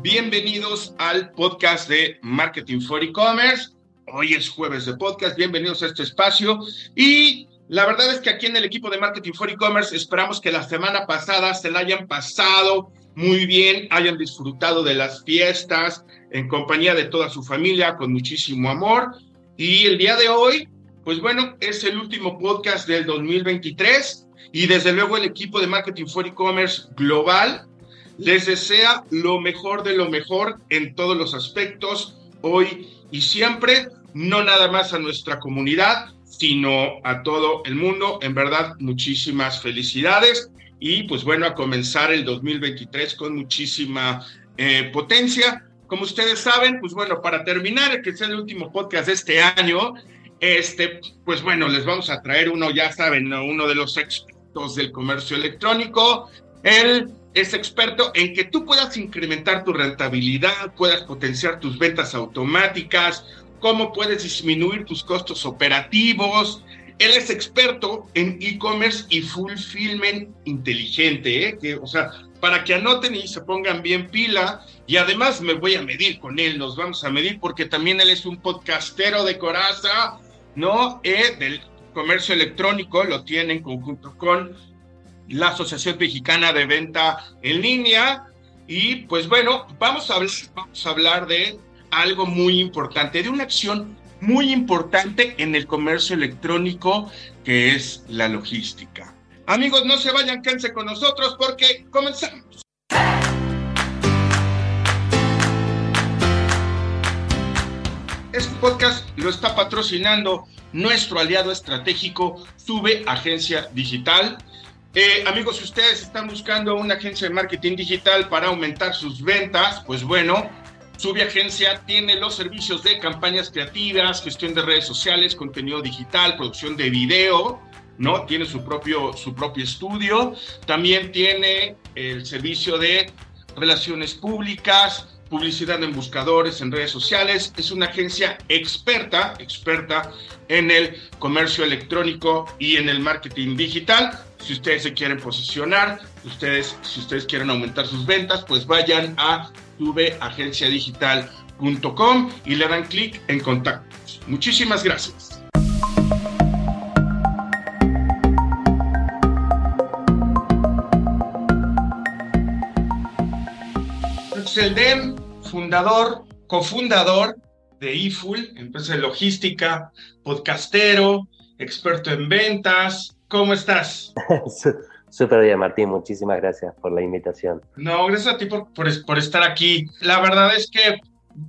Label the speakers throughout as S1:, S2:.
S1: Bienvenidos al podcast de Marketing for E-Commerce. Hoy es jueves de podcast. Bienvenidos a este espacio. Y la verdad es que aquí en el equipo de Marketing for E-Commerce esperamos que la semana pasada se la hayan pasado muy bien, hayan disfrutado de las fiestas en compañía de toda su familia, con muchísimo amor. Y el día de hoy, pues bueno, es el último podcast del 2023 y desde luego el equipo de Marketing for E-Commerce Global les desea lo mejor de lo mejor en todos los aspectos, hoy y siempre, no nada más a nuestra comunidad, sino a todo el mundo. En verdad, muchísimas felicidades y pues bueno, a comenzar el 2023 con muchísima eh, potencia. Como ustedes saben, pues bueno, para terminar, que sea el último podcast de este año, este, pues bueno, les vamos a traer uno, ya saben, uno de los expertos del comercio electrónico. Él es experto en que tú puedas incrementar tu rentabilidad, puedas potenciar tus ventas automáticas, cómo puedes disminuir tus costos operativos, él es experto en e-commerce y fulfillment inteligente, ¿eh? que, o sea, para que anoten y se pongan bien pila. Y además me voy a medir con él, nos vamos a medir porque también él es un podcastero de coraza, ¿no? Eh, del comercio electrónico, lo tiene en conjunto con la Asociación Mexicana de Venta en Línea. Y pues bueno, vamos a, vamos a hablar de algo muy importante, de una acción muy importante en el comercio electrónico, que es la logística. Amigos, no se vayan, quédense con nosotros porque comenzamos. Este podcast lo está patrocinando nuestro aliado estratégico, Sube Agencia Digital. Eh, amigos, si ustedes están buscando una agencia de marketing digital para aumentar sus ventas, pues bueno, su agencia tiene los servicios de campañas creativas, gestión de redes sociales, contenido digital, producción de video, ¿no? Tiene su propio, su propio estudio. También tiene el servicio de relaciones públicas, publicidad en buscadores, en redes sociales. Es una agencia experta, experta en el comercio electrónico y en el marketing digital. Si ustedes se quieren posicionar, ustedes, si ustedes quieren aumentar sus ventas, pues vayan a tuveagenciadigital.com y le dan clic en contactos. Muchísimas gracias. el DEM, fundador, cofundador de eFull, empresa de logística, podcastero, experto en ventas. ¿Cómo estás?
S2: Súper bien, Martín. Muchísimas gracias por la invitación.
S1: No, gracias a ti por, por, estar aquí. La verdad es que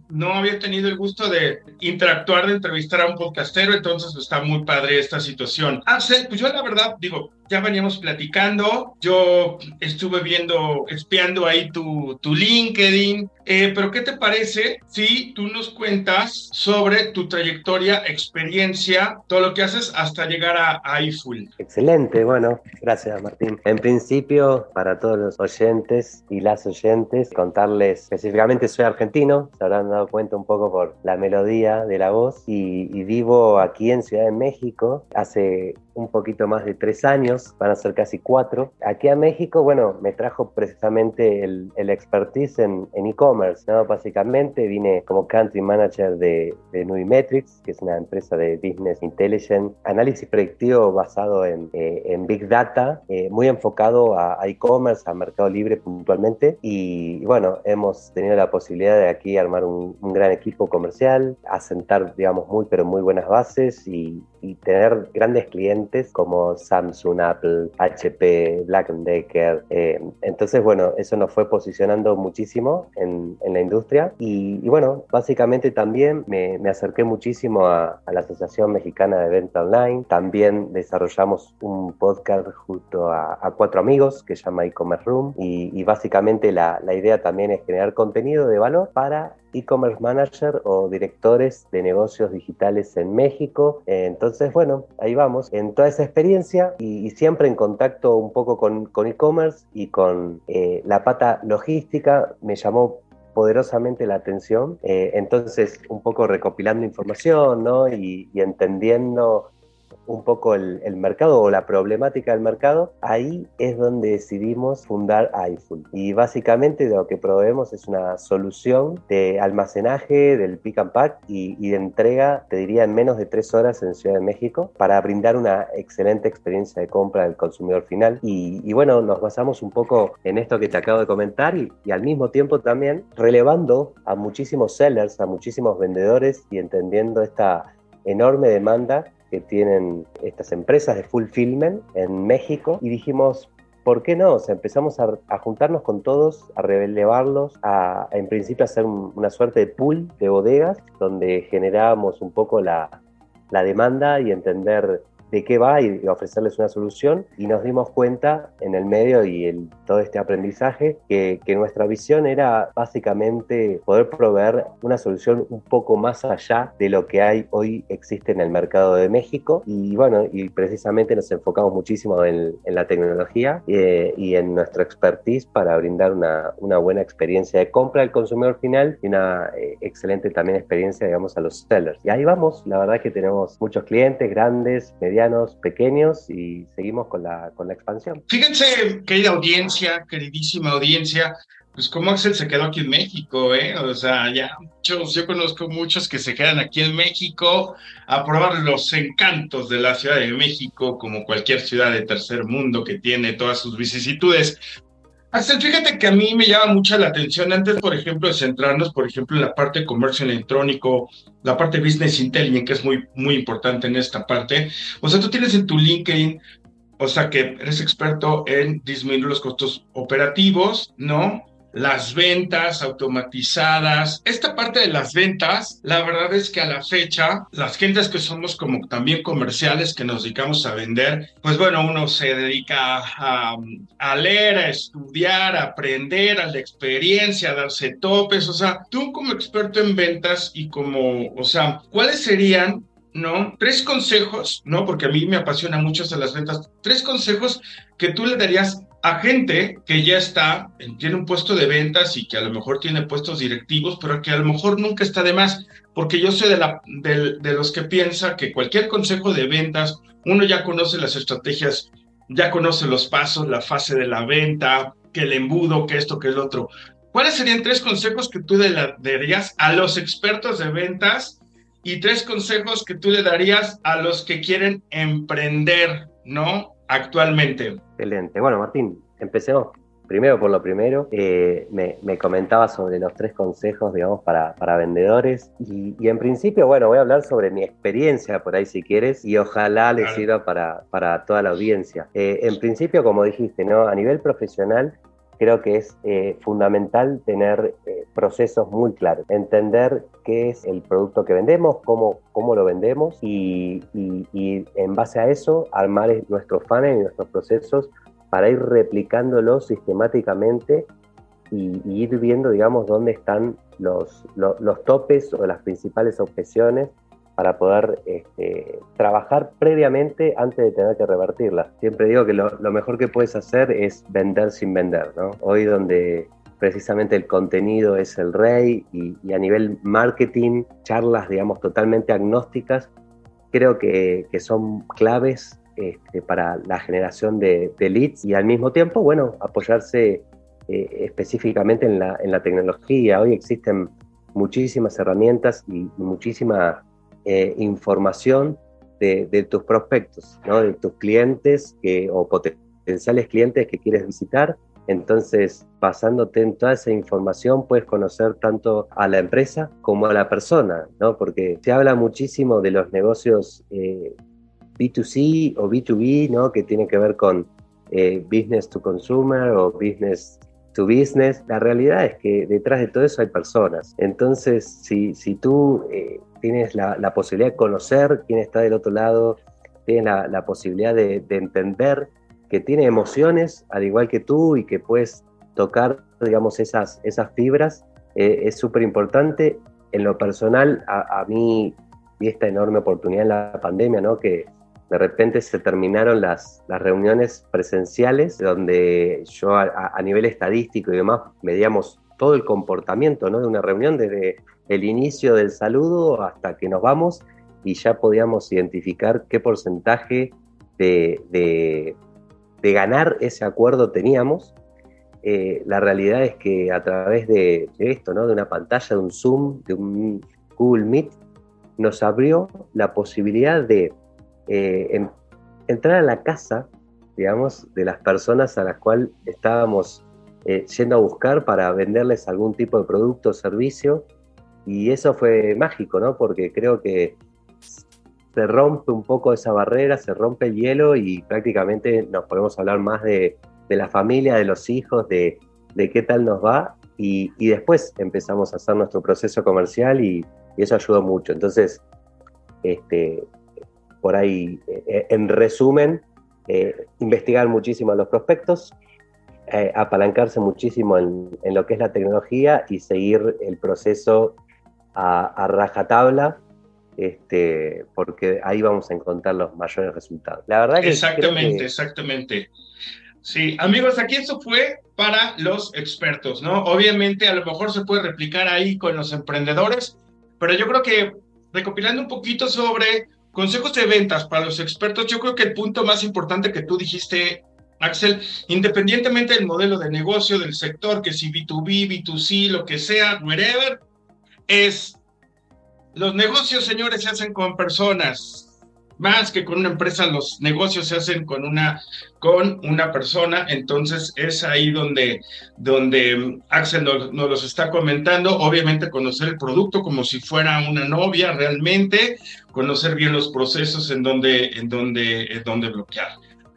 S1: no había tenido el gusto de interactuar, de entrevistar a un podcastero, entonces está muy padre esta situación. Ah, pues yo la verdad, digo, ya veníamos platicando, yo estuve viendo, espiando ahí tu, tu LinkedIn, eh, pero ¿qué te parece si tú nos cuentas sobre tu trayectoria, experiencia, todo lo que haces hasta llegar a, a iFull?
S2: Excelente, bueno, gracias Martín. En principio, para todos los oyentes y las oyentes, contarles específicamente soy argentino, se habrán dado cuenta un poco por la melodía de la voz y, y vivo aquí en Ciudad de México hace un poquito más de tres años, van a ser casi cuatro. Aquí a México, bueno, me trajo precisamente el, el expertise en e-commerce, ¿no? Básicamente vine como country manager de, de Nuimetrics, que es una empresa de business intelligence, análisis predictivo basado en, eh, en Big Data, eh, muy enfocado a e-commerce, a, mercado libre puntualmente. Y, bueno, hemos tenido la posibilidad de aquí armar un, un gran equipo comercial, asentar, digamos, muy, pero muy buenas bases y, y tener grandes clientes como Samsung, Apple, HP, Black Decker. Eh, entonces, bueno, eso nos fue posicionando muchísimo en, en la industria y, bueno, básicamente también me, acerqué muchísimo a, la Asociación Mexicana de Venta Online. También desarrollamos un podcast junto a, cuatro amigos que se llama e-commerce room y, básicamente la idea también es generar contenido de valor para e-commerce manager o directores de negocios digitales en México. Entonces, bueno, ahí vamos, en toda esa experiencia y, siempre en contacto un poco con e-commerce y con eh, la pata logística, me llamó poderosamente la atención. Eh, entonces, un poco recopilando información ¿no? y entendiendo un poco el, mercado o la problemática del mercado, ahí es donde decidimos fundar iFull. Y básicamente lo que proveemos es una solución de almacenaje del pick and pack y, de entrega, te diría, en menos de tres horas en Ciudad de México para brindar una excelente experiencia de compra del consumidor final. Y, bueno, nos basamos un poco en esto que te acabo de comentar y, y al mismo tiempo también relevando a muchísimos sellers, a muchísimos vendedores y entendiendo esta enorme demanda que tienen estas empresas de fulfillment en México y dijimos, ¿por qué no? O sea, empezamos a, juntarnos con todos, a relevarlos, a, en principio hacer una suerte de pool de bodegas donde generábamos un poco la, la demanda y entender de qué va y ofrecerles una solución. Y nos dimos cuenta en el medio y en todo este aprendizaje que, que, nuestra visión era básicamente poder proveer una solución un poco más allá de lo que hay hoy existe en el mercado de México. Y bueno y precisamente nos enfocamos muchísimo en, la tecnología eh, y en nuestra expertise para brindar una, una, buena experiencia de compra al consumidor final y una eh, excelente también experiencia digamos a los sellers. Y ahí vamos. La verdad que tenemos muchos clientes grandes medianos pequeños y seguimos con la, con la expansión.
S1: Fíjense, querida audiencia, queridísima audiencia, pues como Axel se quedó aquí en México, ¿eh? O sea, ya muchos, yo conozco muchos que se quedan aquí en México a probar los encantos de la Ciudad de México, como cualquier ciudad de tercer mundo que tiene todas sus vicisitudes. Fíjate que a mí me llama mucha la atención antes, por ejemplo, de centrarnos, por ejemplo, en la parte de comercio electrónico, la parte business intelligence, que es muy, muy importante en esta parte. O sea, tú tienes en tu LinkedIn, o sea, que eres experto en disminuir los costos operativos, ¿no? Las ventas automatizadas. Esta parte de las ventas, la verdad es que a la fecha, las gentes que somos como también comerciales, que nos dedicamos a vender, pues bueno, uno se dedica a, leer, a estudiar, a aprender, a la experiencia, a darse topes. O sea, tú como experto en ventas y como, o sea, ¿cuáles serían ¿no? Tres consejos, ¿no? Porque a mí me apasiona mucho hacer las ventas. Tres consejos que tú le darías a gente que ya está, tiene un puesto de ventas y que a lo mejor tiene puestos directivos, pero que a lo mejor nunca está de más, porque yo soy de, de, los que piensa que cualquier consejo de ventas, uno ya conoce las estrategias, ya conoce los pasos, la fase de la venta, que el embudo, que esto, que el otro. ¿Cuáles serían tres consejos que tú le darías a los expertos de ventas y tres consejos que tú le darías a los que quieren emprender, ¿no? Actualmente.
S2: Excelente. Bueno, Martín, empecemos primero por lo primero. Eh, me, comentaba sobre los tres consejos, digamos, para, para vendedores. Y, en principio, bueno, voy a hablar sobre mi experiencia por ahí si quieres y ojalá les sirva para, para toda la audiencia. Eh, en principio, como dijiste, ¿no? A nivel profesional, creo que es eh, fundamental tener eh, procesos muy claros, entender qué es el producto que vendemos, cómo, cómo lo vendemos y, en base a eso armar nuestros funnel y nuestros procesos para ir replicándolos sistemáticamente y, ir viendo, digamos, dónde están los, los topes o las principales objeciones para poder este, trabajar previamente antes de tener que revertirla. Siempre digo que lo, mejor que puedes hacer es vender sin vender, ¿no? Hoy donde precisamente el contenido es el rey y, a nivel marketing, charlas, digamos, totalmente agnósticas, creo que, que son claves este, para la generación de, leads y al mismo tiempo, bueno, apoyarse eh, específicamente en la, en tecnología. Hoy existen muchísimas herramientas y muchísima eh, información de, tus prospectos, ¿no? de tus clientes que, o potenciales clientes que quieres visitar. Entonces, basándote en toda esa información, puedes conocer tanto a la empresa como a la persona, ¿no? porque se habla muchísimo de los negocios eh, B2C o B2B, ¿no? que tiene que ver con eh, business to consumer o business to business. La realidad es que detrás de todo eso hay personas. Entonces, si, si tú tienes la, posibilidad de conocer quién está del otro lado, tienes la, posibilidad de, entender que tiene emociones al igual que tú y que puedes tocar, digamos, esas, esas fibras, eh, es súper importante. En lo personal, a, mí vi esta enorme oportunidad en la pandemia, ¿no? Que de repente se terminaron las, las reuniones presenciales, donde yo a, a, nivel estadístico y demás medíamos todo el comportamiento ¿no? de una reunión desde el inicio del saludo hasta que nos vamos y ya podíamos identificar qué porcentaje de, ganar ese acuerdo teníamos. Eh, la realidad es que a través de, esto, ¿no? de una pantalla, de un Zoom, de un Google Meet, nos abrió la posibilidad de eh, entrar a la casa, digamos, de las personas a las cuales estábamos eh, yendo a buscar para venderles algún tipo de producto o servicio. Y eso fue mágico, ¿no? Porque creo que se rompe un poco esa barrera, se rompe el hielo y prácticamente nos podemos hablar más de, la familia, de los hijos, de, qué tal nos va. Y, después empezamos a hacer nuestro proceso comercial y, eso ayudó mucho. Entonces, este, por ahí, eh, en resumen, eh, investigar muchísimo a los prospectos, eh, apalancarse muchísimo en, lo que es la tecnología y seguir el proceso a, rajatabla, este, porque ahí vamos a encontrar los mayores resultados.
S1: La verdad que exactamente, exactamente. Sí, amigos, aquí esto fue para los expertos, ¿no? Obviamente a lo mejor se puede replicar ahí con los emprendedores, pero yo creo que recopilando un poquito sobre consejos de ventas para los expertos, yo creo que el punto más importante que tú dijiste Axel, independientemente del modelo de negocio, del sector, que si B2B, B2C, lo que sea, wherever, es los negocios, señores, se hacen con personas. Más que con una empresa, los negocios se hacen con una, con una persona. Entonces es ahí donde, donde Axel nos, nos los está comentando. Obviamente conocer el producto como si fuera una novia realmente, conocer bien los procesos en donde, en donde, en donde bloquear.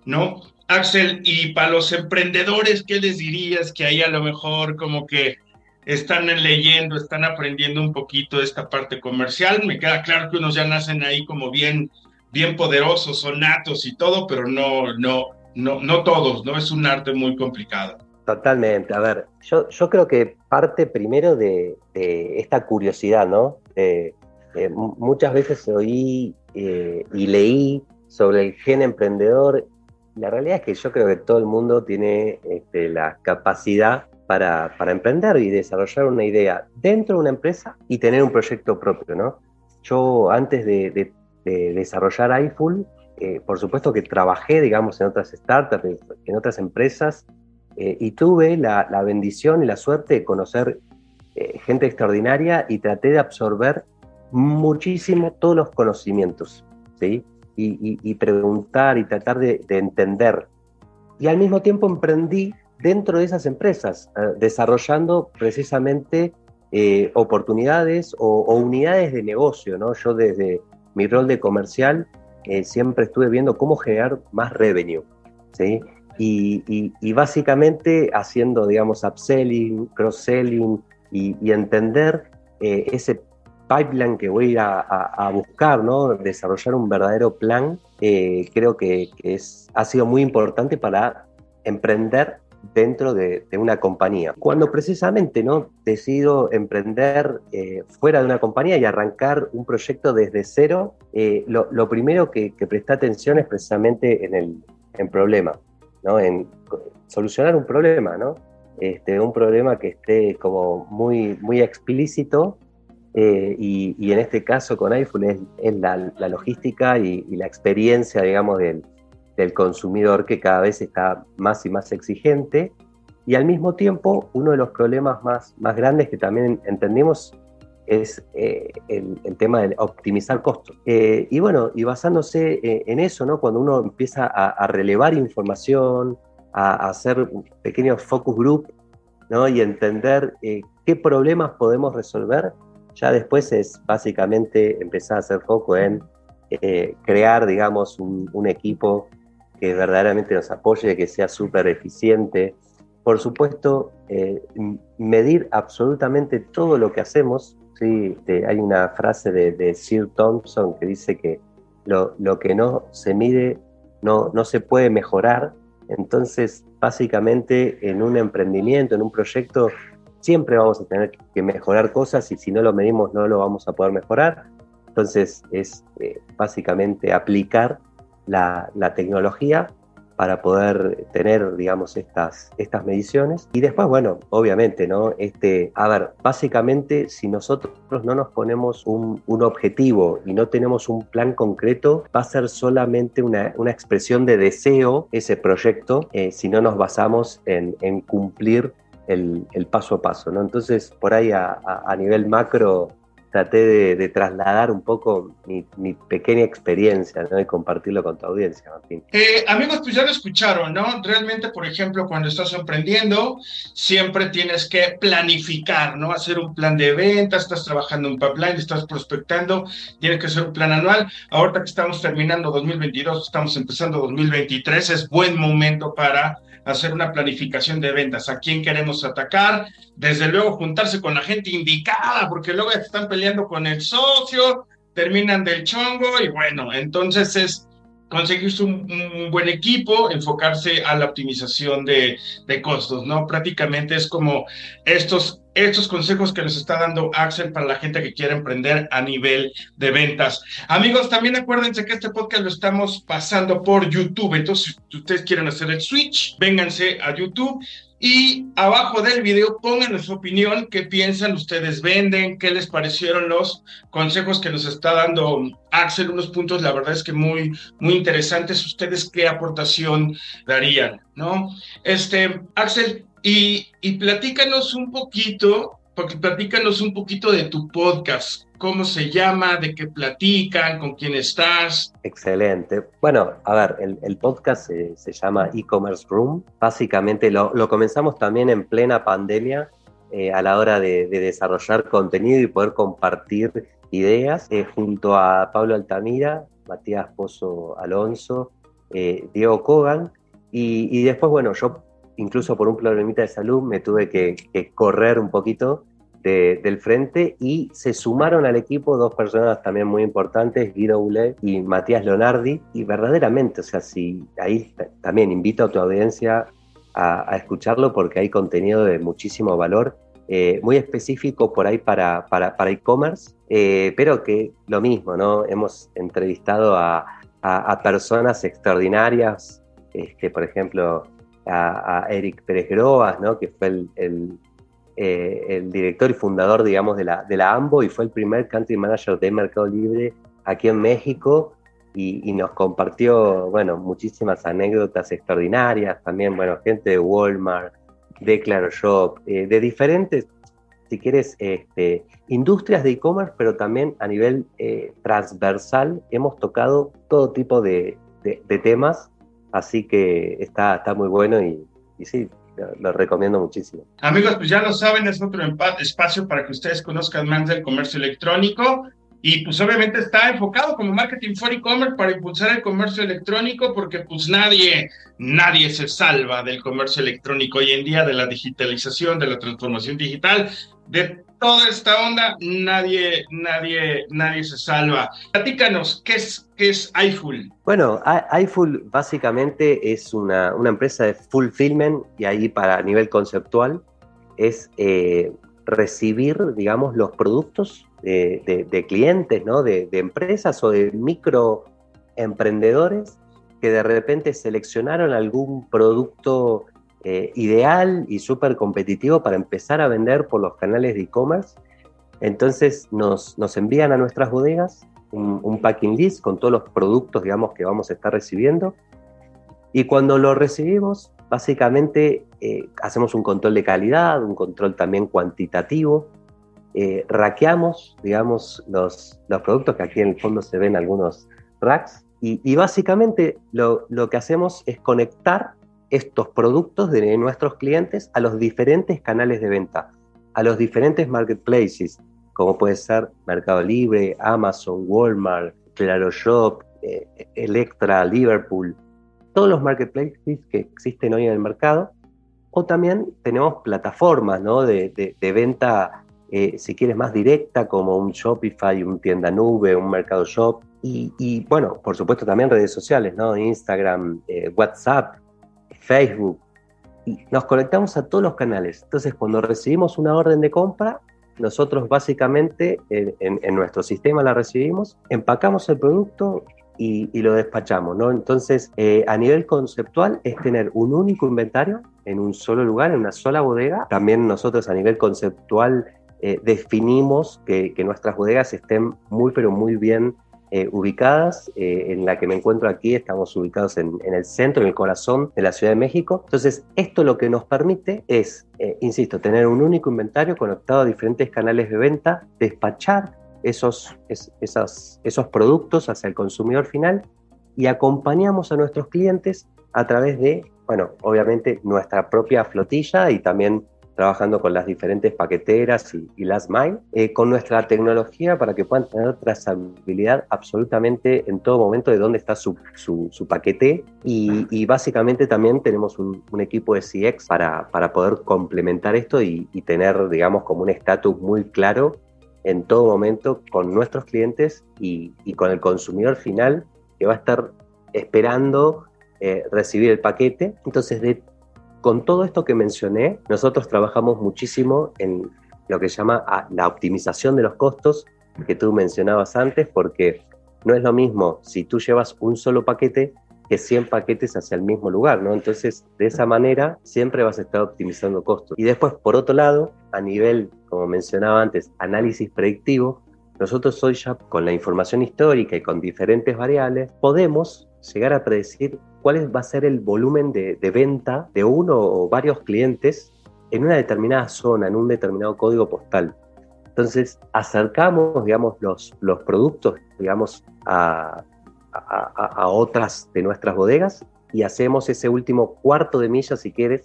S1: ¿no? Axel, y para los emprendedores, ¿qué les dirías que ahí a lo mejor como que están leyendo, están aprendiendo un poquito esta parte comercial? Me queda claro que unos ya nacen ahí como bien, bien poderosos, son natos y todo, pero no, no, no, no todos, ¿no? Es un arte muy complicado.
S2: Totalmente. A ver, yo, yo creo que parte primero de, esta curiosidad, ¿no? Eh, muchas veces oí eh, y leí sobre el gen emprendedor la realidad es que yo creo que todo el mundo tiene este, la capacidad para, emprender y desarrollar una idea dentro de una empresa y tener un proyecto propio, ¿no? Yo antes de, desarrollar iFull, eh, por supuesto que trabajé, digamos, en otras startups, en otras empresas, eh, y tuve la, bendición y la suerte de conocer eh, gente extraordinaria y traté de absorber muchísimo todos los conocimientos, ¿sí? y, preguntar y tratar de, entender. Y al mismo tiempo emprendí dentro de esas empresas, eh, desarrollando precisamente eh, oportunidades o, unidades de negocio. ¿no? Yo desde mi rol de comercial eh, siempre estuve viendo cómo generar más revenue. ¿sí? Y, básicamente haciendo, digamos, upselling, cross-selling y, entender ese pipeline que voy a a, buscar, ¿no? desarrollar un verdadero plan, eh, creo que, es, ha sido muy importante para emprender dentro de, una compañía. Cuando precisamente ¿no? decido emprender eh, fuera de una compañía y arrancar un proyecto desde cero, eh, lo, primero que, presté atención es precisamente en el problema, ¿no? en solucionar un problema, ¿no? Este, un problema que esté como muy, muy explícito eh, y, en este caso con iPhone es, la, logística y, la experiencia, digamos, del, consumidor que cada vez está más y más exigente. Y al mismo tiempo, uno de los problemas más, más grandes que también entendemos es eh, el, tema de optimizar costos. Eh, y bueno, y basándose en eso, ¿no? cuando uno empieza a, relevar información, a, hacer pequeños focus group ¿no? y entender qué problemas podemos resolver, ya después es básicamente empezar a hacer foco en eh, crear, digamos, un, equipo que verdaderamente nos apoye, que sea súper eficiente. Por supuesto, eh, medir absolutamente todo lo que hacemos. ¿sí? hay una frase de, Sir Thompson que dice que lo, lo, que no se mide no, no se puede mejorar. Entonces, básicamente, en un emprendimiento, en un proyecto, siempre vamos a tener que mejorar cosas y si no lo medimos no lo vamos a poder mejorar. Entonces es eh, básicamente aplicar la, tecnología para poder tener, digamos, estas, estas mediciones. Y después, bueno, obviamente, ¿no? Este, a ver, básicamente, si nosotros no nos ponemos un, un objetivo y no tenemos un plan concreto, va a ser solamente una, una expresión de deseo ese proyecto eh, si no nos basamos en, cumplir el, paso a paso, ¿no? Entonces, por ahí a nivel macro, traté de, trasladar un poco mi, pequeña experiencia ¿no? y compartirlo con tu audiencia, Martín.
S1: Eh, amigos, pues ya lo escucharon, ¿no? Realmente, por ejemplo, cuando estás emprendiendo, siempre tienes que planificar, ¿no? Hacer un plan de venta, estás trabajando en pipeline, estás prospectando, tienes que hacer un plan anual. Ahorita que estamos terminando 2022, estamos empezando 2023, es buen momento para hacer una planificación de ventas, a quién queremos atacar, desde luego juntarse con la gente indicada, porque luego están peleando con el socio, terminan del chongo y bueno, entonces es conseguirse un, buen equipo, enfocarse a la optimización de, de, costos, ¿no? Prácticamente es como estos, estos consejos que nos está dando Axel para la gente que quiere emprender a nivel de ventas. Amigos, también acuérdense que este podcast lo estamos pasando por YouTube, entonces si ustedes quieren hacer el switch, vénganse a YouTube y abajo del video pongan su opinión, qué piensan ustedes venden, qué les parecieron los consejos que nos está dando Axel, unos puntos la verdad es que muy, muy interesantes, ustedes qué aportación darían, ¿no? Este, Axel, y, y platícanos un poquito, porque platícanos un poquito de tu podcast, cómo se llama, de qué platican, con quién estás.
S2: Excelente. Bueno, a ver, el, el podcast se, se llama E-Commerce Room. Básicamente lo, lo, comenzamos también en plena pandemia eh, a la hora de, de, desarrollar contenido y poder compartir ideas eh, junto a Pablo Altamira, Matías Pozo Alonso, eh, Diego Kogan. Y, y, después, bueno, yo incluso por un problemita de salud me tuve que, que correr un poquito de, del frente y se sumaron al equipo dos personas también muy importantes, Guido Ule y Matías Leonardi, y verdaderamente, o sea, si ahí también invito a tu audiencia a, escucharlo porque hay contenido de muchísimo valor. Eh, muy específico por ahí para, para, para e-commerce, eh, pero que lo mismo, ¿no? Hemos entrevistado a, a, a personas extraordinarias, este, por ejemplo, a, Eric Pérez Groas, ¿no? Que fue el eh, el director y fundador, digamos, de la, de la AMBO y fue el primer country manager de Mercado Libre aquí en México y, y, nos compartió, bueno, muchísimas anécdotas extraordinarias, también, bueno, gente de Walmart, de Claro Shop, eh, de diferentes, si quieres, este, industrias de e-commerce, pero también a nivel eh, transversal hemos tocado todo tipo de, de, de, temas, así que está, está muy bueno y, y sí, lo recomiendo muchísimo.
S1: Amigos, pues ya lo saben, es otro espacio para que ustedes conozcan más del comercio electrónico. Y pues obviamente está enfocado como marketing for e-commerce para impulsar el comercio electrónico porque pues nadie, nadie se salva del comercio electrónico hoy en día, de la digitalización, de la transformación digital, de toda esta onda, nadie, nadie, nadie se salva. Platícanos, ¿qué es, qué es iFull?
S2: Bueno, iFull básicamente es una, una, empresa de fulfillment y ahí para nivel conceptual es eh, recibir, digamos, los productos de, de, de clientes, ¿no? De, de, empresas o de microemprendedores que de repente seleccionaron algún producto eh, ideal y súper competitivo para empezar a vender por los canales de e-commerce. Entonces nos, nos, envían a nuestras bodegas un, packing list con todos los productos, digamos, que vamos a estar recibiendo. Y cuando lo recibimos, básicamente eh, hacemos un control de calidad, un control también cuantitativo, eh, raqueamos, digamos, los, los, productos que aquí en el fondo se ven algunos racks y, y básicamente lo, lo, que hacemos es conectar estos productos de nuestros clientes a los diferentes canales de venta, a los diferentes marketplaces, como puede ser Mercado Libre, Amazon, Walmart, Claro Shop, eh, Electra, Liverpool, todos los marketplaces que existen hoy en el mercado, o también tenemos plataformas ¿no? de, de, venta eh, si quieres, más directa, como un Shopify, un tienda nube, un Mercado Shop. Y, y bueno, por supuesto también redes sociales, ¿no? Instagram, eh, WhatsApp, Facebook. Y nos conectamos a todos los canales. Entonces, cuando recibimos una orden de compra, nosotros básicamente en, nuestro sistema la recibimos, empacamos el producto y, lo despachamos, ¿no? Entonces, eh, a nivel conceptual es tener un único inventario en un solo lugar, en una sola bodega. También nosotros a nivel conceptual eh, definimos que, nuestras bodegas estén muy, pero muy bien eh, ubicadas. en la que me encuentro aquí estamos ubicados en, en, el centro, en el corazón de la Ciudad de México. Entonces, esto lo que nos permite es, insisto, tener un único inventario conectado a diferentes canales de venta, despachar esos, esos productos hacia el consumidor final y acompañamos a nuestros clientes a través de, bueno, obviamente nuestra propia flotilla y también trabajando con las diferentes paqueteras y, last mile, eh, con nuestra tecnología para que puedan tener trazabilidad absolutamente en todo momento de dónde está su, su, paquete y, básicamente también tenemos un, equipo de CX para, para poder complementar esto y, y tener, digamos, como un estatus muy claro en todo momento con nuestros clientes y, con el consumidor final que va a estar esperando eh, recibir el paquete. Entonces, de, con todo esto que mencioné, nosotros trabajamos muchísimo en lo que se llama ah, la optimización de los costos que tú mencionabas antes, porque no es lo mismo si tú llevas un solo paquete que 100 paquetes hacia el mismo lugar, ¿no? Entonces, de esa manera siempre vas a estar optimizando costos. Y después, por otro lado, a nivel, como mencionaba antes, análisis predictivo, nosotros hoy ya con la información histórica y con diferentes variables podemos llegar a predecir cuál va a ser el volumen de, venta de uno o varios clientes en una determinada zona, en un determinado código postal. Entonces, acercamos, digamos, los, los productos, digamos, a, a, otras de nuestras bodegas y hacemos ese último cuarto de milla, si quieres,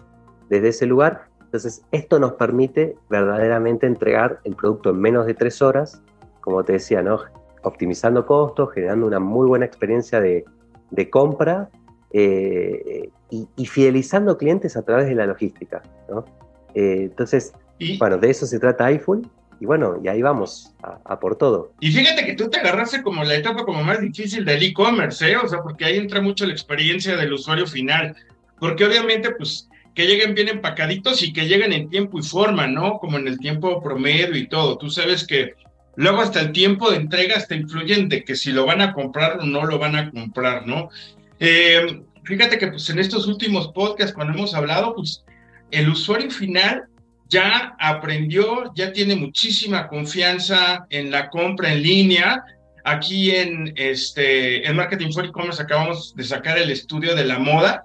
S2: desde ese lugar. Entonces, esto nos permite verdaderamente entregar el producto en menos de tres horas, como te decía, ¿no? optimizando costos, generando una muy buena experiencia de, compra eh, y, fidelizando clientes a través de la logística. Eh, entonces, bueno, de eso se trata iPhone y bueno, y ahí vamos a, por todo.
S1: Y fíjate que tú te agarraste como la etapa como más difícil del e-commerce, ¿eh? O sea, porque ahí entra mucho la experiencia del usuario final, porque obviamente, pues, que lleguen bien empacaditos y que lleguen en tiempo y forma, ¿no? Como en el tiempo promedio y todo. Tú sabes que luego hasta el tiempo de entrega está influyente, que si lo van a comprar o no lo van a comprar, ¿no? Eh, fíjate que pues en estos últimos podcasts cuando hemos hablado, pues el usuario final ya aprendió, ya tiene muchísima confianza en la compra en línea. Aquí en, este, en Marketing for E-Commerce acabamos de sacar el estudio de la moda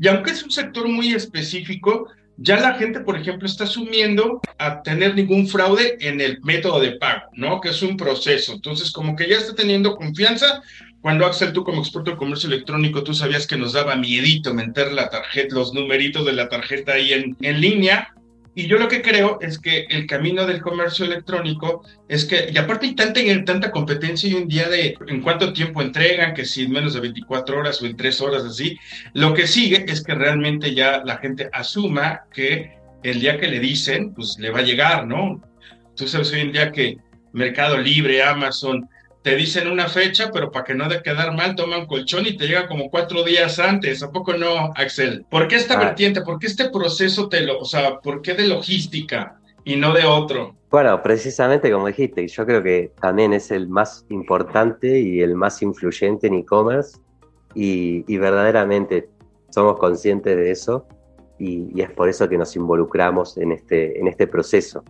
S1: y aunque es un sector muy específico, ya la gente, por ejemplo, está asumiendo a tener ningún fraude en el método de pago, ¿no? Que es un proceso. Entonces, como que ya está teniendo confianza. Cuando Axel, tú como experto de comercio electrónico, tú sabías que nos daba miedito meter la tarjeta, los numeritos de la tarjeta ahí en, en línea. Y yo lo que creo es que el camino del comercio electrónico es que, y aparte hay tanta, tanta competencia hoy en día de en cuánto tiempo entregan, que si en menos de 24 horas o en 3 horas así, lo que sigue es que realmente ya la gente asuma que el día que le dicen, pues le va a llegar, ¿no? Tú sabes hoy en día que Mercado Libre, Amazon, te dicen una fecha, pero para que no de quedar mal, toman colchón y te llega como cuatro días antes. ¿A poco no, Axel? ¿Por qué esta ah. vertiente? ¿Por qué este proceso te lo, o sea, por qué de logística y no de otro?
S2: Bueno, precisamente como dijiste, yo creo que también es el más importante y el más influyente en e-commerce y, verdaderamente somos conscientes de eso y, es por eso que nos involucramos en este, en este proceso.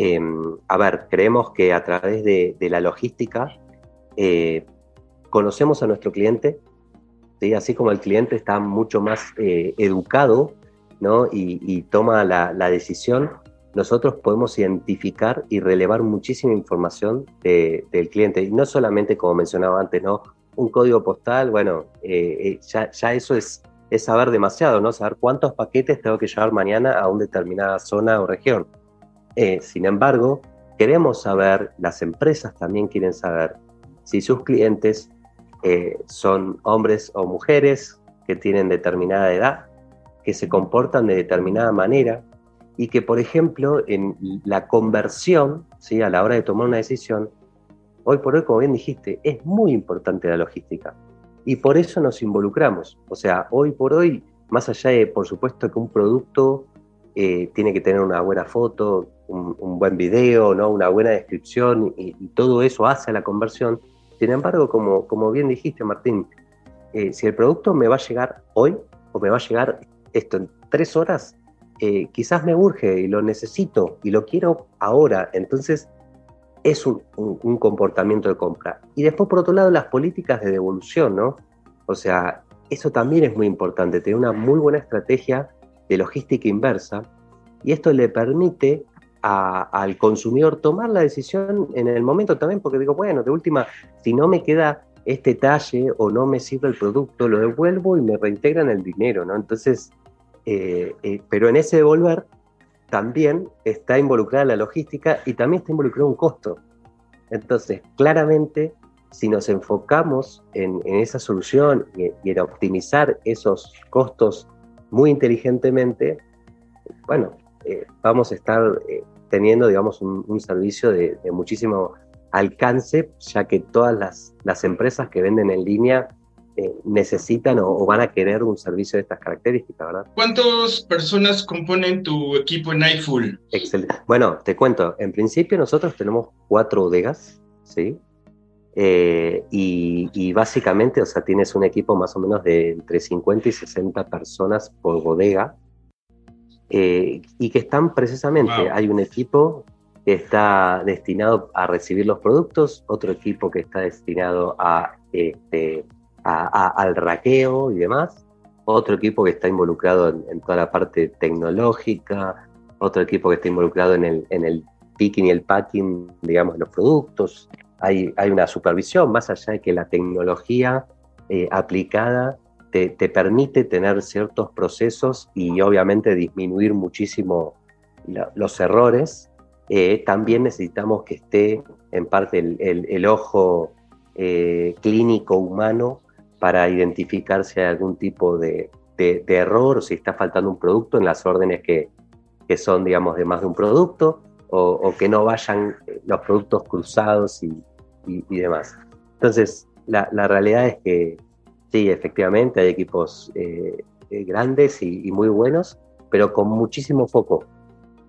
S2: Em, a ver, creemos que a través de, la logística eh, conocemos a nuestro cliente, ¿sí? así como el cliente está mucho más eh, educado ¿no? y, toma la, decisión, nosotros podemos identificar y relevar muchísima información del cliente. Y no solamente, como mencionaba antes, ¿no? un código postal, bueno, eh, ya, ya, eso es, es saber demasiado, ¿no? saber cuántos paquetes tengo que llevar mañana a una determinada zona o región. Eh, sin embargo, queremos saber, las empresas también quieren saber si sus clientes eh, son hombres o mujeres que tienen determinada edad, que se comportan de determinada manera y que, por ejemplo, en la conversión, ¿sí? a la hora de tomar una decisión, hoy por hoy, como bien dijiste, es muy importante la logística. Y por eso nos involucramos. O sea, hoy por hoy, más allá de, por supuesto, que un producto eh, tiene que tener una buena foto, un, buen video, ¿no? una buena descripción y, todo eso hace la conversión. Sin embargo, como, como bien dijiste, Martín, eh, si el producto me va a llegar hoy o me va a llegar esto en tres horas, eh, quizás me urge y lo necesito y lo quiero ahora. Entonces, es un, comportamiento de compra. Y después, por otro lado, las políticas de devolución, ¿no? O sea, eso también es muy importante, tener una muy buena estrategia de logística inversa y esto le permite al consumidor tomar la decisión en el momento también, porque digo, bueno, de última, si no me queda este talle o no me sirve el producto, lo devuelvo y me reintegran el dinero, ¿no? Entonces, eh, eh, pero en ese devolver también está involucrada la logística y también está involucrado un costo. Entonces, claramente, si nos enfocamos en, esa solución y, en optimizar esos costos muy inteligentemente, bueno, eh, vamos a estar teniendo, digamos, un, servicio de, muchísimo alcance, ya que todas las, las empresas que venden en línea eh, necesitan o, van a querer un servicio de estas características, ¿verdad?
S1: ¿Cuántas personas componen tu equipo en iFull?
S2: Excelente. Bueno, te cuento, en principio nosotros tenemos cuatro bodegas, ¿sí? Eh, y, básicamente, o sea, tienes un equipo más o menos de entre 50 y 60 personas por bodega, eh, y que están precisamente, hay un equipo que está destinado a recibir los productos, otro equipo que está destinado a este, al raqueo y demás, otro equipo que está involucrado en, toda la parte tecnológica, otro equipo que está involucrado en el, en el picking y el packing, digamos, de los productos. Hay, hay una supervisión, más allá de que la tecnología eh, aplicada te, te, permite tener ciertos procesos y obviamente disminuir muchísimo los errores, eh, también necesitamos que esté en parte el, ojo eh, clínico humano para identificar si hay algún tipo de, error o si está faltando un producto en las órdenes que, son, digamos, de más de un producto o, que no vayan eh, los productos cruzados y, demás. Entonces, la, realidad es que sí, efectivamente hay equipos eh, eh, grandes y, muy buenos, pero con muchísimo foco,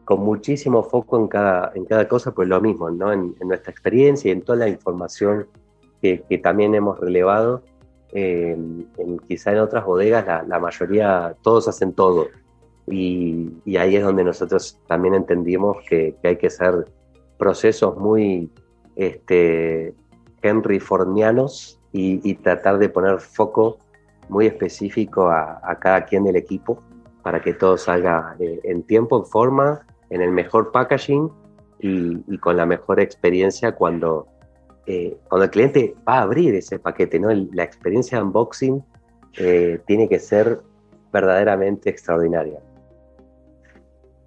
S2: con muchísimo foco en cada, en cada cosa, pues lo mismo, ¿no? En, nuestra experiencia y en toda la información que, que también hemos relevado quizá en otras bodegas la, mayoría, todos hacen todo. Y, ahí es donde nosotros también entendimos que, hay que hacer procesos muy este, Henry Fordianos y, tratar de poner foco muy específico a, cada quien del equipo para que todo salga eh, en tiempo, en forma, en el mejor packaging y con la mejor experiencia cuando, eh, cuando el cliente va a abrir ese paquete, ¿no? la experiencia de unboxing eh, tiene que ser verdaderamente extraordinaria.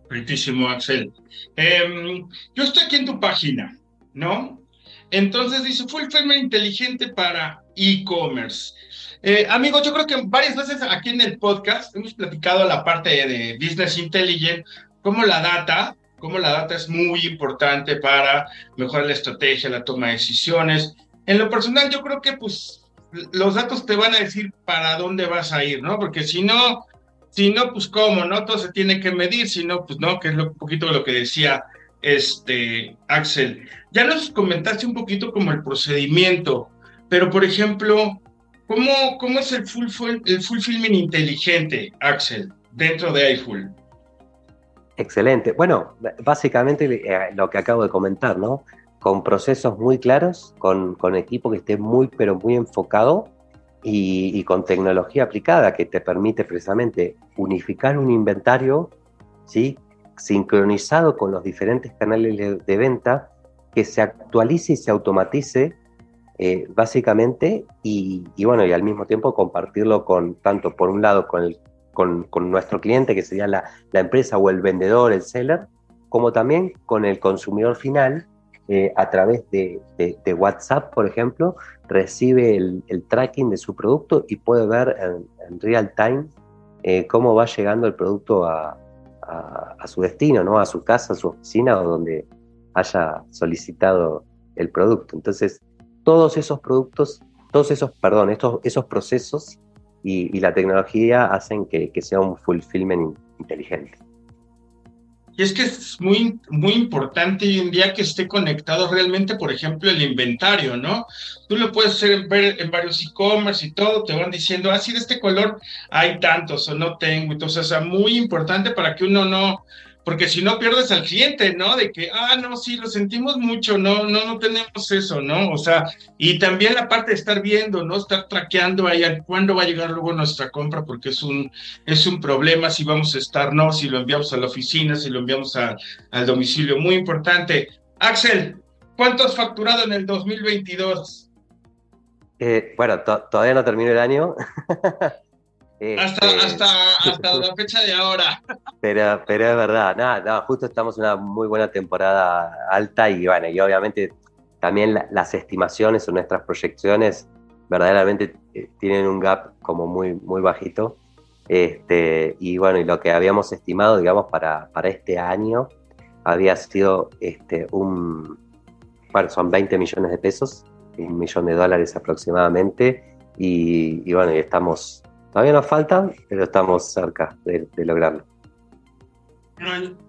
S1: Perfectísimo, Axel. Em, yo estoy aquí en tu página, ¿no? Entonces dice Fulfillment inteligente para e-commerce. Eh, amigos, yo creo que varias veces aquí en el podcast hemos platicado la parte de Business Intelligence, cómo la data cómo la data es muy importante para mejorar la estrategia, la toma de decisiones. En lo personal, yo creo que pues los datos te van a decir para dónde vas a ir, ¿no? Porque si no, si no, pues cómo, ¿no? Todo se tiene que medir, si no, pues no, que es lo, un poquito lo que decía este Axel. Ya nos comentaste un poquito como el procedimiento, pero por ejemplo, ¿cómo, cómo es el, full, el fulfillment inteligente, Axel, dentro de iFull?
S2: Excelente. Bueno, básicamente eh, lo que acabo de comentar, ¿no? Con procesos muy claros, con, con equipo que esté muy, pero muy enfocado y, con tecnología aplicada que te permite precisamente unificar un inventario, ¿sí? Sincronizado con los diferentes canales de, venta, que se actualice y se automatice eh, básicamente y, y, bueno, y al mismo tiempo compartirlo con tanto por un lado con con, nuestro cliente, que sería la, empresa o el vendedor, el seller, como también con el consumidor final, eh, a través de, WhatsApp, por ejemplo, recibe el, tracking de su producto y puede ver en, real time eh, cómo va llegando el producto a, su destino, ¿no? a su casa, a su oficina o donde haya solicitado el producto. Entonces, todos esos productos, todos esos, perdón, estos, esos procesos y, la tecnología hacen que, sea un fulfillment inteligente.
S1: Y es que es muy, muy importante hoy en día que esté conectado realmente, por ejemplo, el inventario, ¿no? Tú lo puedes hacer, ver en varios e-commerce y todo, te van diciendo, ah, de este color hay tantos o no tengo. Entonces, o sea, muy importante para que uno no, porque si no pierdes al cliente, ¿no? De que, ah, no, sí, lo sentimos mucho, no, no, no tenemos eso, ¿no? O sea, y también la parte de estar viendo, ¿no? Estar traqueando ahí cuándo va a llegar luego nuestra compra, porque es un, es un problema si vamos a estar, ¿no? Si lo enviamos a la oficina, si lo enviamos al domicilio, muy importante. Axel, ¿cuánto has facturado en el 2022?
S2: Eh, bueno, todavía no termino el año.
S1: hasta, este, hasta, hasta la fecha de ahora.
S2: Pero, pero es verdad, nada, justo estamos en una muy buena temporada alta y bueno, y obviamente también las estimaciones o nuestras proyecciones verdaderamente eh, tienen un gap como muy, muy bajito. Este, y bueno, y lo que habíamos estimado, digamos, para, para este año había sido este, un, bueno, son 20 millones de pesos, un millón de dólares aproximadamente, y, y bueno, y estamos Todavía nos falta, pero estamos cerca de, lograrlo.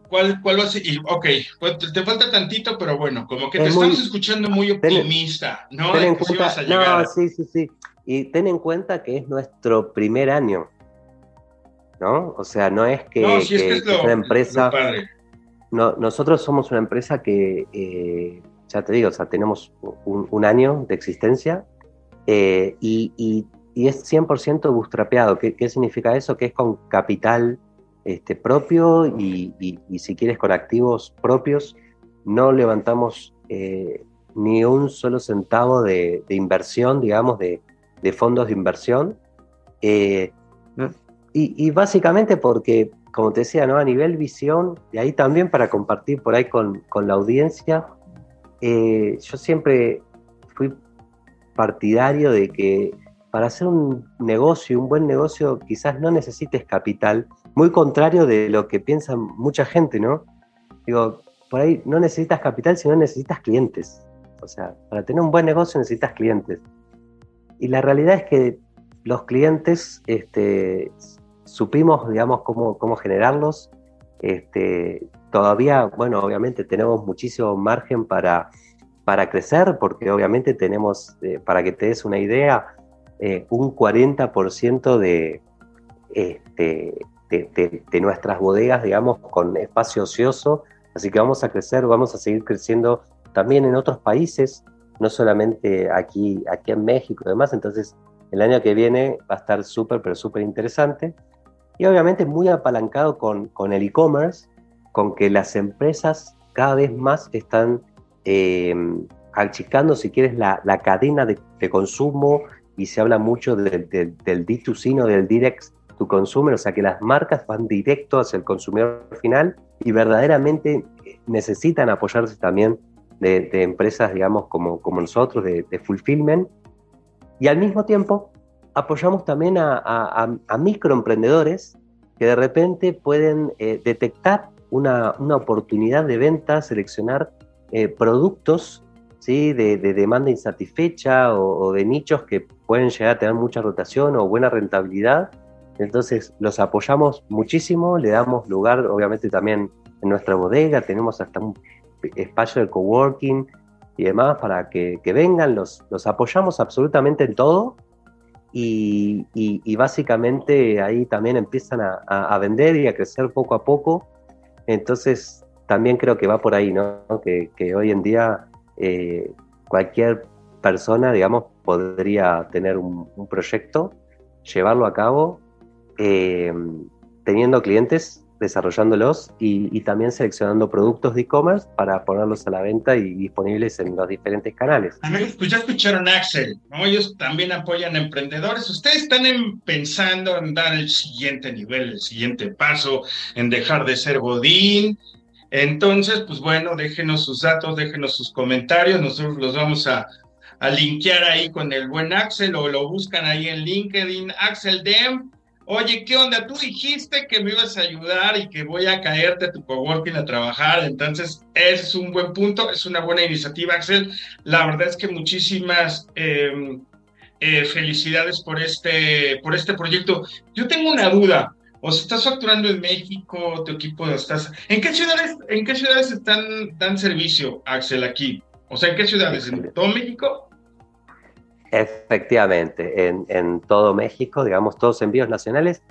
S1: ¿Cuál, cuál va a ser? Ok, pues te falta tantito, pero bueno, como que te estamos escuchando muy optimista, ¿no?
S2: Ten en cuenta, no, sí, sí, sí. Y ten en cuenta que es nuestro primer año, ¿no? O sea, no es que, no, si es, que es, una empresa. No, nosotros somos una empresa que, eh, ya te digo, o sea, tenemos un, año de existencia eh, y, y y es 100% bootstrapeado. ¿Qué, ¿Qué, significa eso? Que es con capital este, propio y, si quieres con activos propios. No levantamos eh, ni un solo centavo de, inversión, digamos, de, fondos de inversión. Eh, y, básicamente porque, como te decía, ¿no? a nivel visión, y ahí también para compartir por ahí con, la audiencia, eh, yo siempre fui partidario de que para hacer un negocio, un buen negocio, quizás no necesites capital, muy contrario de lo que piensa mucha gente, ¿no? Digo, por ahí no necesitas capital, sino necesitas clientes. O sea, para tener un buen negocio necesitas clientes. Y la realidad es que los clientes este, supimos, digamos, cómo, cómo generarlos. Este, todavía, bueno, obviamente tenemos muchísimo margen para, para crecer, porque obviamente tenemos, eh, para que te des una idea, eh, un 40% de, este, de, nuestras bodegas, digamos, con espacio ocioso. Así que vamos a crecer, vamos a seguir creciendo también en otros países, no solamente aquí, aquí en México y demás. Entonces, el año que viene va a estar súper, pero súper interesante. Y obviamente muy apalancado con, con el e-commerce, con que las empresas cada vez más están eh, achicando, si quieres, la, la cadena de, de, consumo y se habla mucho del D2C, no del direct to consumer, o sea que las marcas van directo hacia el consumidor final y verdaderamente necesitan apoyarse también de, empresas, digamos, como, como nosotros, de, fulfillment. Y al mismo tiempo apoyamos también a, microemprendedores que de repente pueden eh, detectar una, una, oportunidad de venta, seleccionar eh, productos ¿sí? de, demanda insatisfecha o, de nichos que pueden llegar a tener mucha rotación o buena rentabilidad. Entonces los apoyamos muchísimo, le damos lugar obviamente también en nuestra bodega, tenemos hasta un espacio de coworking y demás para que, vengan, los, los apoyamos absolutamente en todo y, básicamente ahí también empiezan a, vender y a crecer poco a poco. Entonces también creo que va por ahí, ¿no? Que, que hoy en día eh, cualquier persona, digamos, podría tener un, proyecto, llevarlo a cabo, eh, teniendo clientes, desarrollánlos y, también seleccionando productos de e-commerce para ponerlos a la venta y disponibles en los diferentes canales.
S1: Amigos, pues ya escucharon a Axel, ¿no? Ellos también apoyan a emprendedores. Ustedes están pensando en dar el siguiente nivel, el siguiente paso, en dejar de ser Godín, entonces, pues bueno, déjenos sus datos, déjenos sus comentarios, nosotros los vamos a, a linkear ahí con el buen Axel o lo buscan ahí en LinkedIn, Axel Dem. Oye, ¿qué onda? Tú dijiste que me ibas a ayudar y que voy a caerte a tu coworking a trabajar. Entonces, es un buen punto, es una buena iniciativa, Axel. La verdad es que muchísimas em, eh, felicidades por este, por este proyecto. Yo tengo una duda. O si estás facturando en México, tu equipo estás... ¿En qué ciudades, en qué ciudades están, dan servicio, Axel, aquí? O sea, ¿en qué ciudades? ¿En todo México?
S2: Efectivamente, en, todo México, digamos, todos envíos nacionales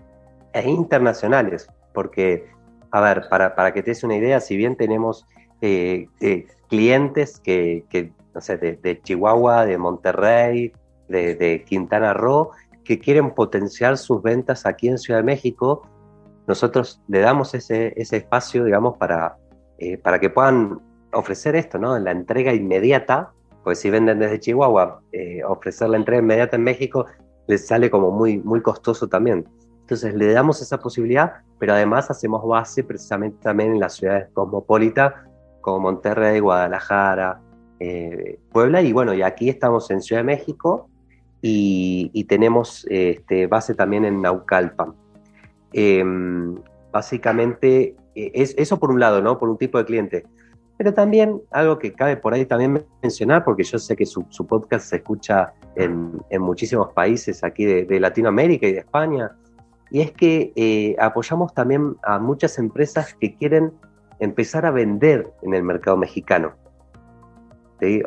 S2: e internacionales, porque, a ver, para, para que te des una idea, si bien tenemos eh, eh, clientes que, que, no sé, de, Chihuahua, de Monterrey, de, Quintana Roo, que quieren potenciar sus ventas aquí en Ciudad de México, nosotros le damos ese, ese espacio, digamos, para, eh, para que puedan ofrecer esto, ¿no? La entrega inmediata, pues si venden desde Chihuahua, ofrecer la entrega inmediata en México les sale como muy, muy costoso también. Entonces le damos esa posibilidad, pero además hacemos base precisamente también en las ciudades cosmopolitas como Monterrey, Guadalajara, eh, Puebla, y bueno, y aquí estamos en Ciudad de México y, tenemos este, base también en Naucalpan. Em, básicamente, e, es, eso por un lado, ¿no? Por un tipo de cliente. Pero también algo que cabe por ahí también mencionar, porque yo sé que su, podcast se escucha en, muchísimos países aquí de Latinoamérica y de España, y es que eh, apoyamos también a muchas empresas que quieren empezar a vender en el mercado mexicano.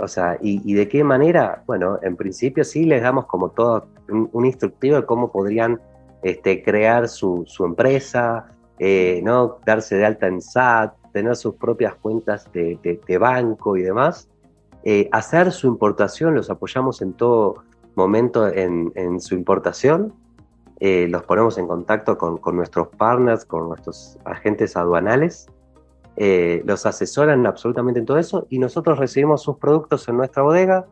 S2: O sea, y, de qué manera? Bueno, en principio sí les damos como todo un, instructivo de cómo podrían este, crear su, empresa, eh, ¿no? darse de alta en SAT, tener sus propias cuentas de, banco y demás. Eh, hacer su importación, los apoyamos en todo momento en, en su importación eh, los ponemos en contacto con, nuestros partners, con nuestros agentes aduanales, eh, los asesoran absolutamente en todo eso y nosotros recibimos sus productos en nuestra bodega,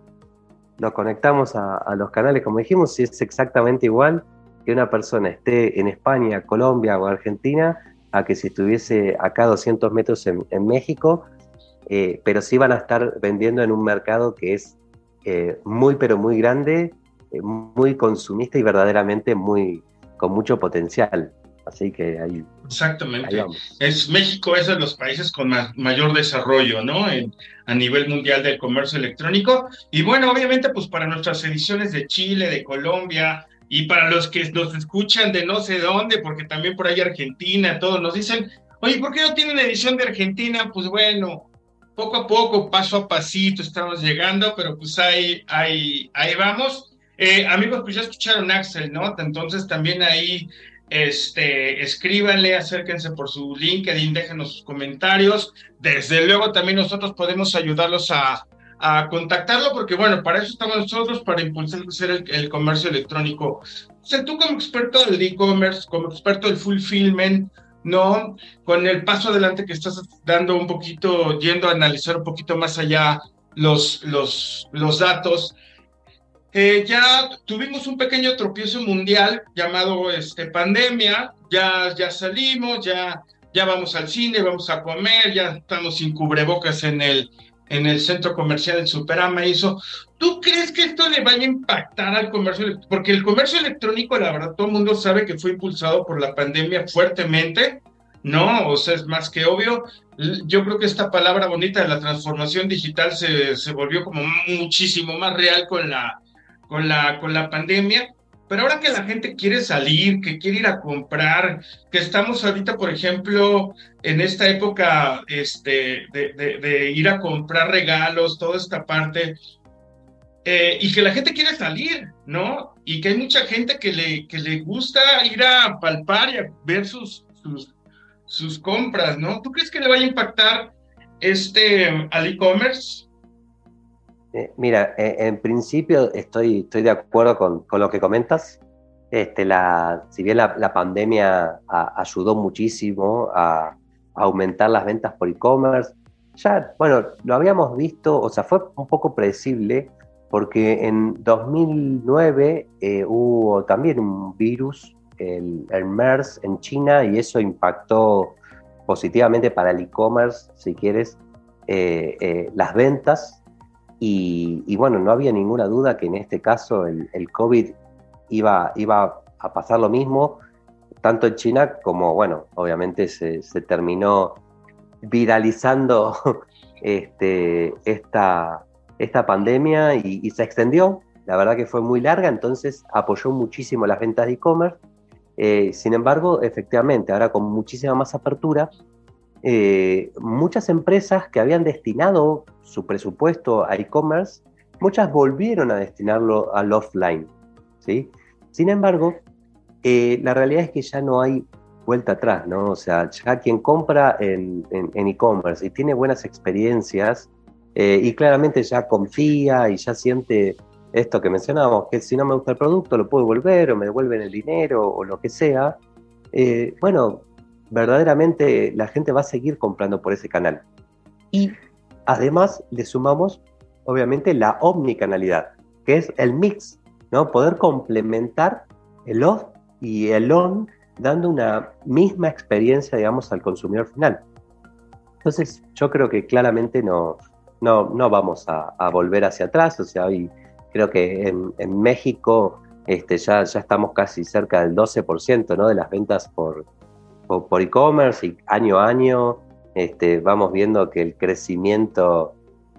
S2: los conectamos a, los canales, como dijimos, si es exactamente igual que una persona esté en España, Colombia o Argentina, a que si estuviese acá 200 metros en, México, eh, pero sí van a estar vendiendo en un mercado que es muy, pero muy grande eh, muy consumista y verdaderamente muy con mucho potencial. Así que ahí.
S1: Exactamente. es México es de los países con mayor desarrollo, ¿no? En, a nivel mundial del comercio electrónico. Y bueno, obviamente, pues para nuestras ediciones de Chile, de Colombia, y para los que nos escuchan de no sé dónde, porque también por ahí Argentina, todos nos dicen, oye, ¿por qué no tienen edición de Argentina? Pues bueno, poco a poco, paso a pasito, estamos llegando, pero pues ahí, ahí, ahí vamos. Eh, amigos, pues ya escucharon Axel, ¿no? Entonces también ahí este, escríbanle, acérquense por su LinkedIn, déjenos sus comentarios. Desde luego también nosotros podemos ayudarlos a, a contactarlo, porque bueno, para eso estamos nosotros, para impulsar el, el comercio electrónico. O sea, tú como experto del e-commerce, como experto del fulfillment, ¿no? Con el paso adelante que estás dando un poquito, yendo a analizar un poquito más allá los, los, los datos, eh, ya tuvimos un pequeño tropiezo mundial llamado este, pandemia, ya, ya salimos, ya, ya vamos al cine, vamos a comer, ya estamos sin cubrebocas en el, en el centro comercial del Superama y eso. ¿Tú crees que esto le vaya a impactar al comercio? Porque el comercio electrónico, la verdad, todo el mundo sabe que fue impulsado por la pandemia fuertemente, ¿no? O sea, es más que obvio. Yo creo que esta palabra bonita de la transformación digital se, se volvió como muchísimo más real con la, con la, con la pandemia, pero ahora que la gente quiere salir, que quiere ir a comprar, que estamos ahorita, por ejemplo, en esta época este, de, de, ir a comprar regalos, toda esta parte, eh, y que la gente quiere salir, ¿no? Y que hay mucha gente que le, que le gusta ir a palpar y a ver sus, sus, sus compras, ¿no? ¿Tú crees que le vaya a impactar este al e-commerce?
S2: Eh, mira, eh, en principio estoy, estoy de acuerdo con, con lo que comentas. Este, la, si bien la, pandemia ayudó muchísimo a, aumentar las ventas por e-commerce, ya, bueno, lo habíamos visto, o sea, fue un poco predecible porque en 2009 eh, hubo también un virus, el, el, MERS en China, y eso impactó positivamente para el e-commerce, si quieres, las ventas y, bueno, no había ninguna duda que en este caso el, COVID iba, iba a pasar lo mismo, tanto en China como, bueno, obviamente se, terminó viralizando este, esta, esta pandemia y, se extendió. La verdad que fue muy larga, entonces apoyó muchísimo las ventas de e-commerce. Eh, sin embargo, efectivamente, ahora con muchísima más apertura, eh, muchas empresas que habían destinado su presupuesto a e-commerce, muchas volvieron a destinarlo al offline. ¿sí? Sin embargo, eh, la realidad es que ya no hay vuelta atrás, ¿no? O sea, ya quien compra en e-commerce y tiene buenas experiencias y claramente ya confía y ya siente esto que mencionábamos, que si no me gusta el producto lo puedo devolver o me devuelven el dinero o lo que sea, eh, bueno, verdaderamente la gente va a seguir comprando por ese canal. Y además le sumamos, obviamente, la omnicanalidad, que es el mix, ¿no? Poder complementar el off y el on dando una misma experiencia, digamos, al consumidor final. Entonces, yo creo que claramente no, no, no vamos a, a volver hacia atrás, o sea, hoy creo que en, México este, ya, ya estamos casi cerca del 12% ¿no? de las ventas por, por, e-commerce y año a año este, vamos viendo que el crecimiento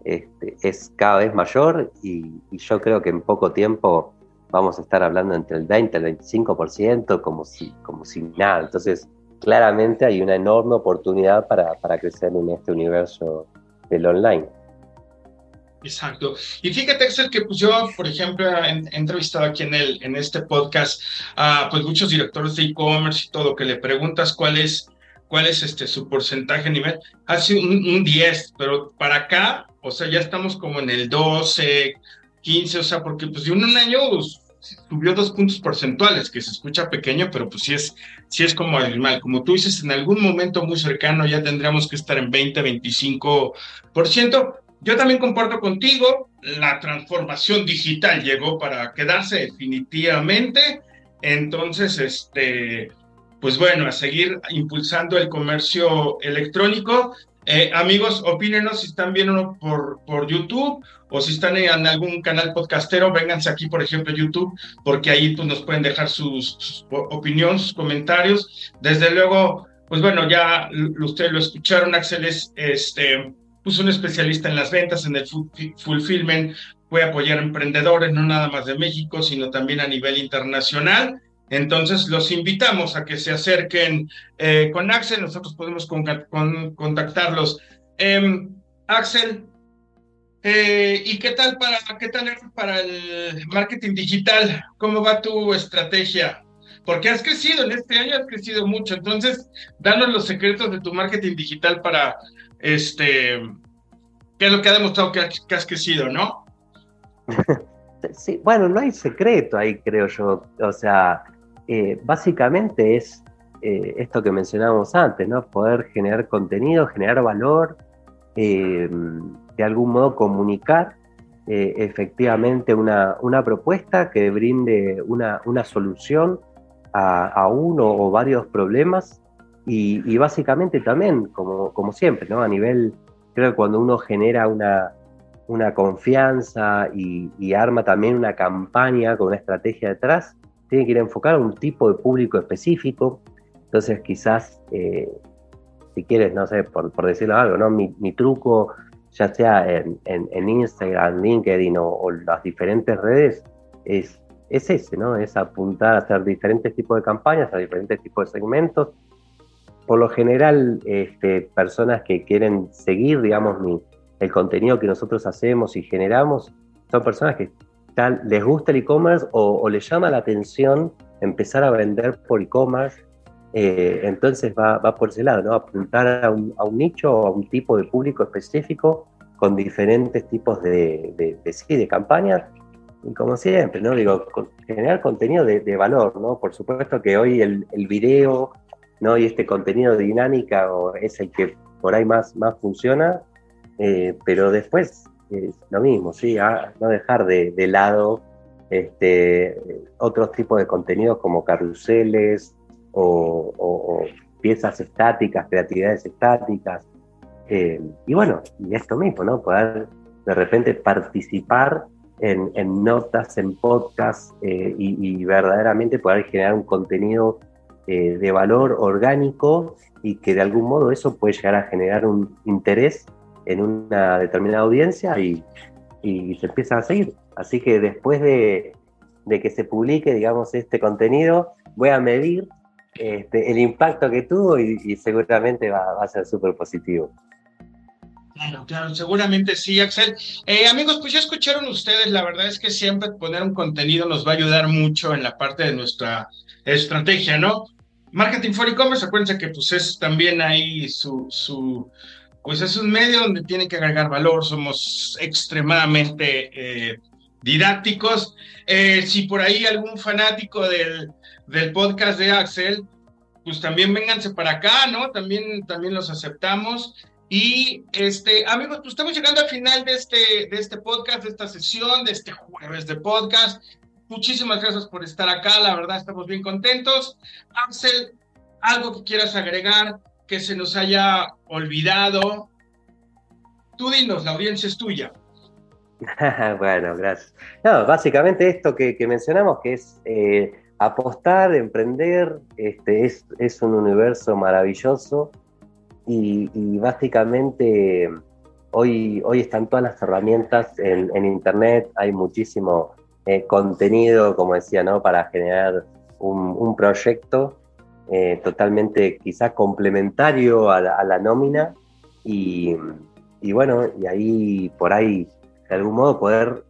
S2: este, es cada vez mayor y, yo creo que en poco tiempo vamos a estar hablando entre el 20 y el 25% como si, como si nada. Entonces, claramente hay una enorme oportunidad para, para crecer en este universo del online.
S1: Exacto. Y fíjate, Axel, que pues yo, por ejemplo, he, entrevistado aquí en, el, en este podcast a pues muchos directores de e-commerce y todo, que le preguntas cuál es, cuál es este, su porcentaje nivel, hace un, un 10, pero para acá, o sea, ya estamos como en el 12, 15, o sea, porque pues de un año pues, subió dos puntos porcentuales, que se escucha pequeño, pero pues sí es, sí es como animal. Como tú dices, en algún momento muy cercano ya tendríamos que estar en 20, 25%. Yo también comparto contigo, la transformación digital llegó para quedarse definitivamente. Entonces, este, pues bueno, a seguir impulsando el comercio electrónico. Eh, amigos, opínenos si están viendo por, por YouTube o si están en algún canal podcastero, vénganse aquí, por ejemplo, YouTube, porque ahí pues, nos pueden dejar sus, sus opiniones, sus comentarios. Desde luego, pues bueno, ya ustedes lo escucharon, Axel es este, pues un especialista en las ventas, en el fulfillment, puede apoyar a emprendedores, no nada más de México, sino también a nivel internacional. Entonces, los invitamos a que se acerquen eh, con Axel, nosotros podemos contactarlos. Em, Axel, eh, ¿y qué tal, para, qué tal para el marketing digital? ¿Cómo va tu estrategia? Porque has crecido, en este año has crecido mucho, entonces, danos los secretos de tu marketing digital para este, ¿qué es lo que ha demostrado que, has crecido, no?
S2: sí, bueno, no hay secreto ahí, creo yo. O sea, eh, básicamente es eh, esto que mencionábamos antes, ¿no? Poder generar contenido, generar valor, eh, de algún modo comunicar efectivamente una, una, propuesta que brinde una, una solución a, a, uno o varios problemas y, básicamente también, como, como siempre, ¿no? A nivel, creo que cuando uno genera una, una confianza y, arma también una campaña con una estrategia detrás, tiene que ir a enfocar a un tipo de público específico. Entonces, quizás, eh, si quieres, no sé, por, por decirlo algo, ¿no? Mi, mi truco, ya sea en, en, Instagram, LinkedIn o, o, las diferentes redes, es, es ese, ¿no? Es apuntar a hacer diferentes tipos de campañas, a diferentes tipos de segmentos por lo general, este, personas que quieren seguir, digamos, el contenido que nosotros hacemos y generamos, son personas que tal, les gusta el e-commerce o, les llama la atención empezar a vender por e-commerce. Eh, entonces va, por ese lado, ¿no? Apuntar a un, nicho o a un tipo de público específico con diferentes tipos de, de, sí, de campañas. Y como siempre, ¿no? Digo, generar contenido de, valor, ¿no? Por supuesto que hoy el, el video ¿no? Y este contenido dinámica es el que por ahí más, más funciona, eh, pero después es lo mismo, ¿sí? no dejar de, lado este, otros tipos de contenidos como carruseles o, piezas estáticas, creatividades estáticas. Eh, y bueno, y esto mismo, ¿no? Poder de repente participar en, notas, en podcasts eh, y, y, verdaderamente poder generar un contenido eh, de valor orgánico y que de algún modo eso puede llegar a generar un interés en una determinada audiencia y, y se empieza a seguir. Así que después de, de, que se publique, digamos, este contenido, voy a medir este, el impacto que tuvo y, seguramente va, a ser súper positivo.
S1: Claro, claro, seguramente sí, Axel. Eh, amigos, pues ya escucharon ustedes, la verdad es que siempre poner un contenido nos va a ayudar mucho en la parte de nuestra estrategia, ¿no? Marketing for e-commerce, acuérdense que pues es también ahí su, su, pues es un medio donde tiene que agregar valor, somos extremadamente eh, didácticos. Eh, si por ahí algún fanático del, del podcast de Axel, pues también vénganse para acá, ¿no? También, también los aceptamos. Y este, amigos, pues estamos llegando al final de este, de este podcast, de esta sesión, de este jueves de podcast. Muchísimas gracias por estar acá, la verdad estamos bien contentos. Axel, algo que quieras agregar que se nos haya olvidado. Tú dinos, la audiencia es tuya.
S2: bueno, gracias. No, básicamente esto que, mencionamos, que es eh, apostar, emprender, este, es, es, un universo maravilloso y, básicamente hoy, hoy están todas las herramientas en, Internet, hay muchísimo eh, contenido, como decía, ¿no? para generar un, proyecto eh, totalmente quizás complementario a la, nómina y, bueno, y ahí por ahí de algún modo poder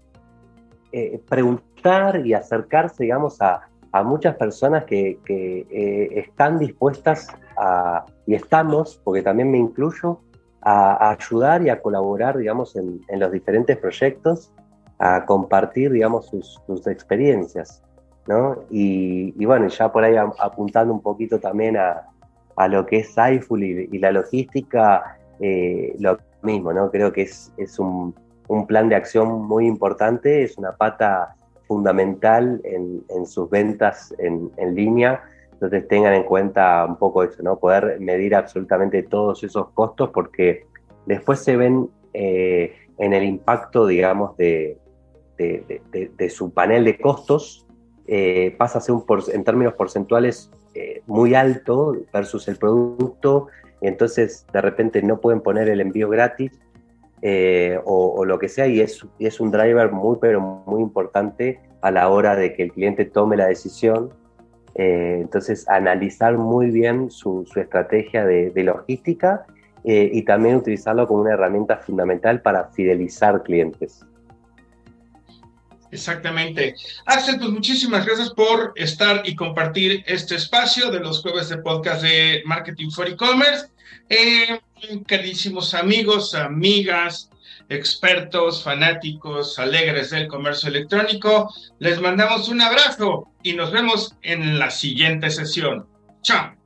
S2: eh, preguntar y acercarse, digamos, a, muchas personas que, eh, están dispuestas a, y estamos, porque también me incluyo, a, ayudar y a colaborar, digamos, en, los diferentes proyectos, a compartir, digamos, sus, experiencias, ¿no? Y, bueno, ya por ahí apuntando un poquito también a, lo que es iFull y, la logística, eh, lo mismo, ¿no? Creo que es, es un, un plan de acción muy importante, es una pata fundamental en, sus ventas en, línea. Entonces tengan en cuenta un poco eso, ¿no? Poder medir absolutamente todos esos costos porque después se ven eh, en el impacto, digamos, de, de, su panel de costos, eh, pasa a ser un en términos porcentuales eh, muy alto versus el producto, entonces de repente no pueden poner el envío gratis eh, o, lo que sea, y es, es un driver muy, pero muy importante a la hora de que el cliente tome la decisión. Eh, entonces, analizar muy bien su, estrategia de, logística y también utilizarlo como una herramienta fundamental para fidelizar clientes.
S1: Exactamente. Axel, pues muchísimas gracias por estar y compartir este espacio de los jueves de podcast de Marketing for E-Commerce. Eh, queridísimos amigos, amigas, expertos, fanáticos, alegres del comercio electrónico, les mandamos un abrazo y nos vemos en la siguiente sesión. Chao.